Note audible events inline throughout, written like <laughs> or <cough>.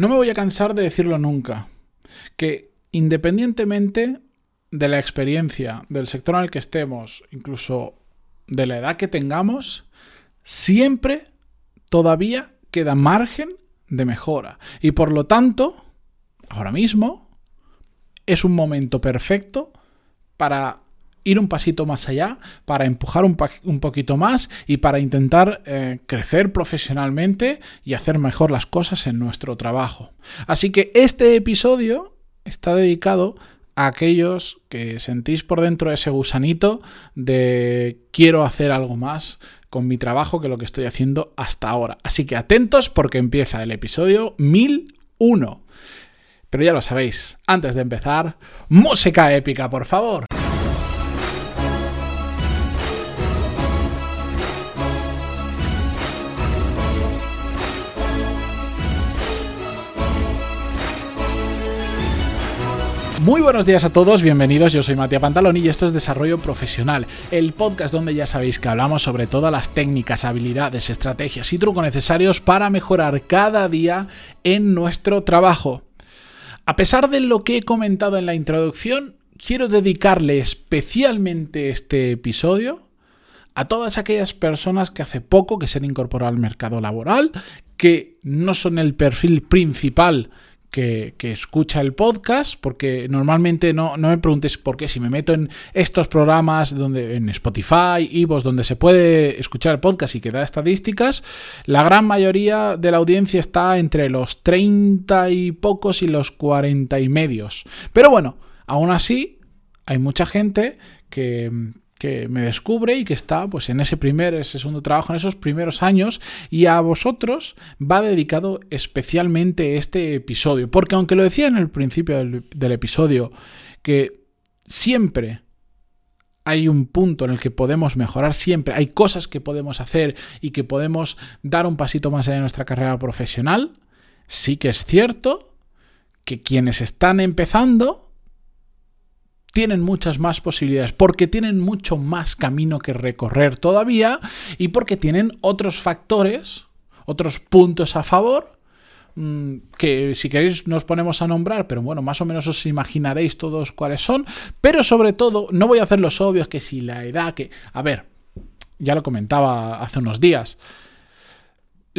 No me voy a cansar de decirlo nunca, que independientemente de la experiencia, del sector en el que estemos, incluso de la edad que tengamos, siempre todavía queda margen de mejora. Y por lo tanto, ahora mismo es un momento perfecto para ir un pasito más allá, para empujar un, poquito más y para intentar eh, crecer profesionalmente y hacer mejor las cosas en nuestro trabajo. Así que este episodio está dedicado a aquellos que sentís por dentro ese gusanito de quiero hacer algo más con mi trabajo que lo que estoy haciendo hasta ahora. Así que atentos porque empieza el episodio 1001. Pero ya lo sabéis, antes de empezar, música épica, por favor. Muy buenos días a todos, bienvenidos, yo soy Matías Pantaloni y esto es Desarrollo Profesional, el podcast donde ya sabéis que hablamos sobre todas las técnicas, habilidades, estrategias y trucos necesarios para mejorar cada día en nuestro trabajo. A pesar de lo que he comentado en la introducción, quiero dedicarle especialmente este episodio a todas aquellas personas que hace poco que se han incorporado al mercado laboral, que no son el perfil principal que, escucha el podcast, porque normalmente no, me preguntes por qué, si me meto en estos programas donde en Spotify, Ivos, donde se puede escuchar el podcast y que da estadísticas, la gran mayoría de la audiencia está entre los 30 y pocos y los 40 y medios. Pero bueno, aún así, hay mucha gente que, que me descubre y que está pues en ese primer, ese segundo trabajo, en esos primeros años y a vosotros va dedicado especialmente este episodio, porque aunque lo decía en el principio del, del episodio, que siempre hay un punto en el que podemos mejorar siempre, hay cosas que podemos hacer y que podemos dar un pasito más allá de nuestra carrera profesional, sí que es cierto que quienes están empezando tienen muchas más posibilidades, porque tienen mucho más camino que recorrer todavía y porque tienen otros factores, otros puntos a favor, mm, que si queréis nos ponemos a nombrar, pero bueno, más o menos os imaginaréis todos cuáles son, pero sobre todo, no voy a hacer los obvios, que si la edad, que, a ver, ya lo comentaba hace unos días,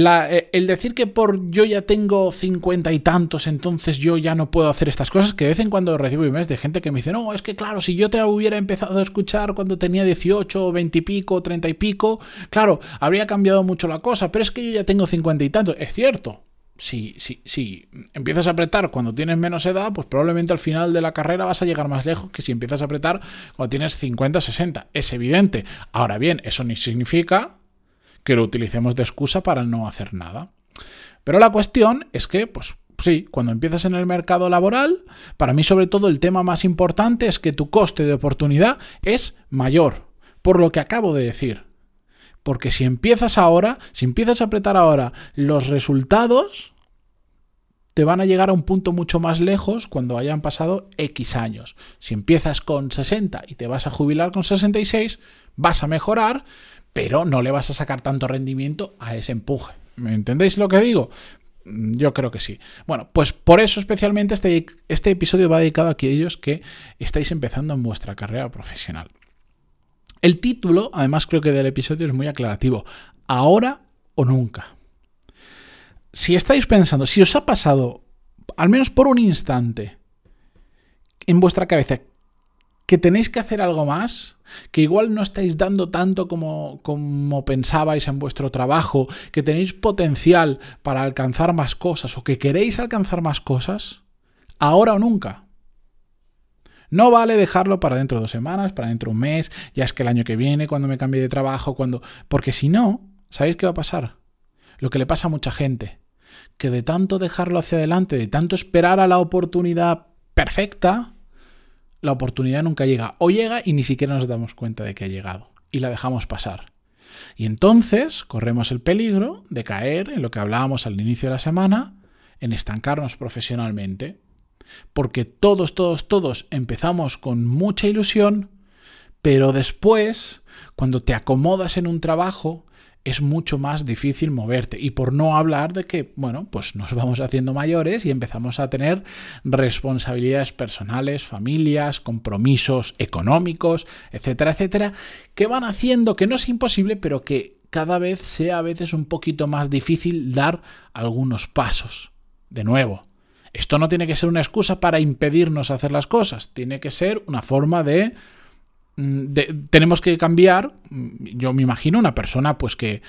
eh, el decir que por yo ya tengo cincuenta y tantos, entonces yo ya no puedo hacer estas cosas, que de vez en cuando recibo emails de gente que me dice, no, es que claro, si yo te hubiera empezado a escuchar cuando tenía 18, 20 y pico, 30 y pico, claro, habría cambiado mucho la cosa, pero es que yo ya tengo cincuenta y tantos. Es cierto, si, si, si, empiezas a apretar cuando tienes menos edad, pues probablemente al final de la carrera vas a llegar más lejos que si empiezas a apretar cuando tienes 50, 60. Es evidente. Ahora bien, eso ni significa que lo utilicemos de excusa para no hacer nada. Pero la cuestión es que, pues sí, cuando empiezas en el mercado laboral, para mí sobre todo el tema más importante es que tu coste de oportunidad es mayor, por lo que acabo de decir. Porque si empiezas ahora, si empiezas a apretar ahora los resultados, te van a llegar a un punto mucho más lejos cuando hayan pasado X años. Si empiezas con 60 y te vas a jubilar con 66, vas a mejorar, pero no le vas a sacar tanto rendimiento a ese empuje. ¿Me entendéis lo que digo? Mm, yo creo que sí. Bueno, pues por eso especialmente este, este episodio va dedicado a aquellos que estáis empezando en vuestra carrera profesional. El título, además creo que del episodio es muy aclarativo. Ahora o nunca. Si estáis pensando, si os ha pasado, al menos por un instante, en vuestra cabeza, que tenéis que hacer algo más, que igual no estáis dando tanto como, como pensabais en vuestro trabajo, que tenéis potencial para alcanzar más cosas o que queréis alcanzar más cosas, ahora o nunca. No vale dejarlo para dentro de dos semanas, para dentro de un mes, ya es que el año que viene, cuando me cambie de trabajo, cuando. Porque si no, ¿sabéis qué va a pasar? Lo que le pasa a mucha gente. Que de tanto dejarlo hacia adelante, de tanto esperar a la oportunidad perfecta, la oportunidad nunca llega. O llega y ni siquiera nos damos cuenta de que ha llegado. Y la dejamos pasar. Y entonces corremos el peligro de caer en lo que hablábamos al inicio de la semana, en estancarnos profesionalmente. Porque todos, todos, todos empezamos con mucha ilusión, pero después, cuando te acomodas en un trabajo, es mucho más difícil moverte. Y por no hablar de que, bueno, pues nos <laughs> vamos haciendo mayores y empezamos a tener responsabilidades personales, familias, compromisos económicos, etcétera, etcétera, que van haciendo que no es imposible, pero que cada vez sea a veces un poquito más difícil dar algunos pasos. De nuevo, esto no tiene que ser una excusa para impedirnos hacer las cosas, tiene que ser una forma de Mm, tenemos que cambiar, mm, yo me imagino una persona pues que,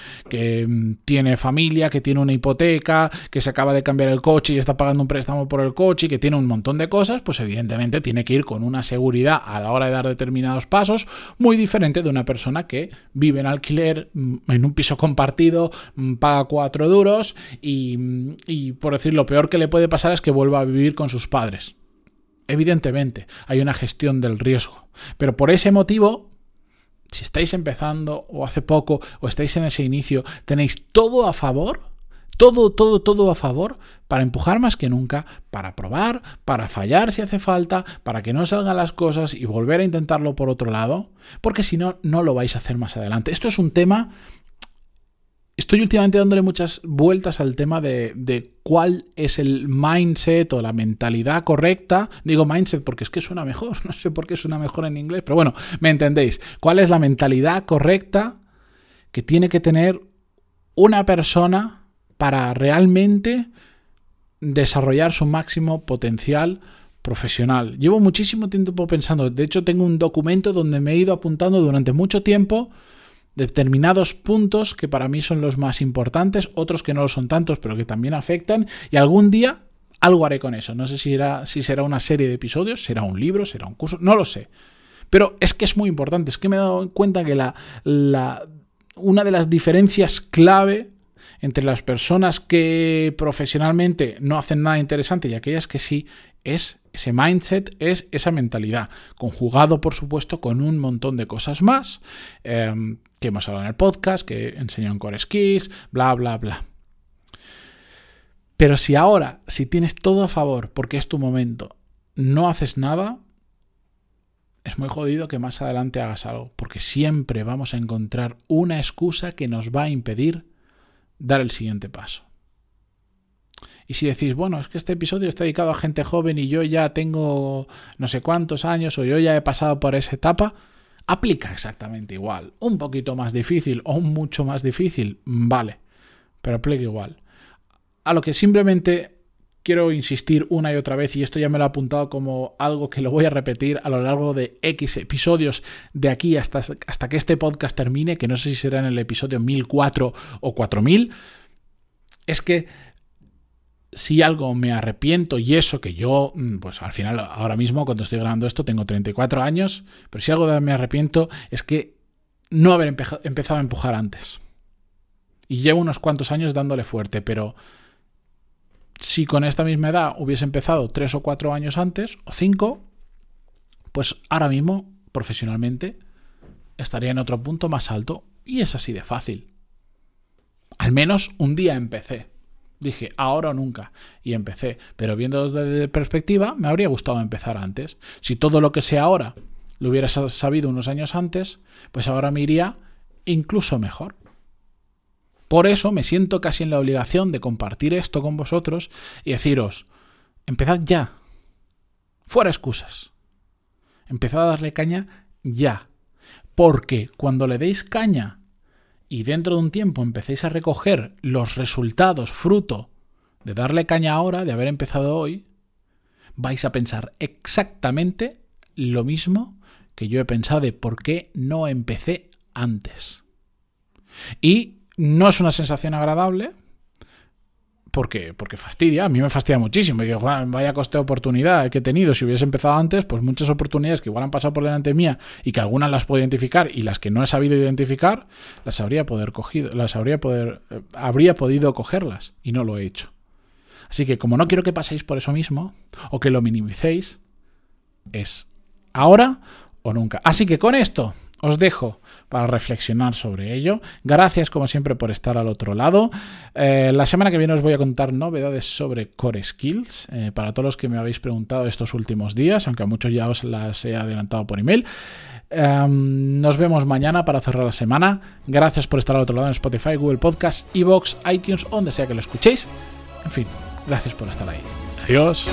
mm, tiene familia, que tiene una hipoteca, que se acaba de cambiar el coche y está pagando un préstamo por el coche y que tiene un montón de cosas, pues evidentemente tiene que ir con una seguridad a la hora de dar determinados pasos muy diferente de una persona que vive en alquiler, en un piso compartido, paga cuatro duros y, y por decir lo peor que le puede pasar es que vuelva a vivir con sus padres. Evidentemente, hay una gestión del riesgo. Pero por ese motivo, si estáis empezando o hace poco o estáis en ese inicio, tenéis todo a favor, todo, todo, todo a favor para empujar más que nunca, para probar, para fallar si hace falta, para que no salgan las cosas y volver a intentarlo por otro lado, porque si no, no lo vais a hacer más adelante. Esto es un tema Estoy últimamente dándole muchas vueltas al tema de, cuál es el mindset o la mentalidad correcta. Digo mindset porque es que suena mejor, <laughs> no sé por qué suena mejor en inglés, pero bueno, me entendéis. ¿Cuál es la mentalidad correcta que tiene que tener una persona para realmente desarrollar su máximo potencial profesional? Llevo muchísimo tiempo pensando, de hecho tengo un documento donde me he ido apuntando durante mucho tiempo determinados puntos que para mí son los más importantes, otros que no lo son tantos, pero que también afectan, y algún día algo haré con eso. No sé si, si será una serie de episodios, será un libro, será un curso, no lo sé. Pero es que es muy importante, es que me he dado cuenta que la, la, una de las diferencias clave entre las personas que profesionalmente no hacen nada interesante y aquellas que sí es ese mindset, es esa mentalidad, conjugado por supuesto con un montón de cosas más. Em, que hemos hablado en el podcast, que enseñó en Core Skills, bla, bla, bla. Pero si ahora, si tienes todo a favor porque es tu momento, no haces nada, es muy jodido que más adelante hagas algo, porque siempre vamos a encontrar una excusa que nos va a impedir dar el siguiente paso. Y si decís, bueno, es que este episodio está dedicado a gente joven y yo ya tengo no sé cuántos años o yo ya he pasado por esa etapa, aplica exactamente igual. Un poquito más difícil o mucho más difícil, vale, pero aplica igual. A lo que simplemente quiero insistir una y otra vez, y esto ya me lo he apuntado como algo que lo voy a repetir a lo largo de X episodios de aquí hasta, hasta que este podcast termine, que no sé si será en el episodio 1004 o 4000, es que si algo me arrepiento y eso que yo, mm, pues al final ahora mismo cuando estoy grabando esto tengo 34 años, pero si algo me arrepiento es que no haber empezado a empujar antes. Y llevo unos cuantos años dándole fuerte, pero si con esta misma edad hubiese empezado 3 o 4 años antes, o 5, pues ahora mismo, profesionalmente, estaría en otro punto más alto y es así de fácil. Al menos un día empecé. Dije, ahora o nunca. Y empecé. Pero viendo desde perspectiva, me habría gustado empezar antes. Si todo lo que sé ahora lo hubiera sabido unos años antes, pues ahora me iría incluso mejor. Por eso me siento casi en la obligación de compartir esto con vosotros y deciros, empezad ya. Fuera excusas. Empezad a darle caña ya. Porque cuando le deis caña y dentro de un tiempo empecéis a recoger los resultados fruto de darle caña ahora, de haber empezado hoy, vais a pensar exactamente lo mismo que yo he pensado de por qué no empecé antes. Y no es una sensación agradable, porque, porque fastidia, a mí me fastidia muchísimo. Y digo, vaya coste de oportunidad que he tenido. Si hubiese empezado antes, pues muchas oportunidades que igual han pasado por delante mía y que algunas las puedo identificar y las que no he sabido identificar, las habría poder cogido, las habría poder, eh, habría podido cogerlas y no lo he hecho. Así que como no quiero que paséis por eso mismo, o que lo minimicéis, es ahora o nunca. Así que con esto os dejo para reflexionar sobre ello. Gracias como siempre por estar al otro lado. Eh, la semana que viene os voy a contar novedades sobre Core Skills eh, para todos los que me habéis preguntado estos últimos días, aunque a muchos ya os las he adelantado por email. Em, nos vemos mañana para cerrar la semana. Gracias por estar al otro lado en Spotify, Google Podcast, Evox, iTunes, donde sea que lo escuchéis. En fin, gracias por estar ahí. Adiós.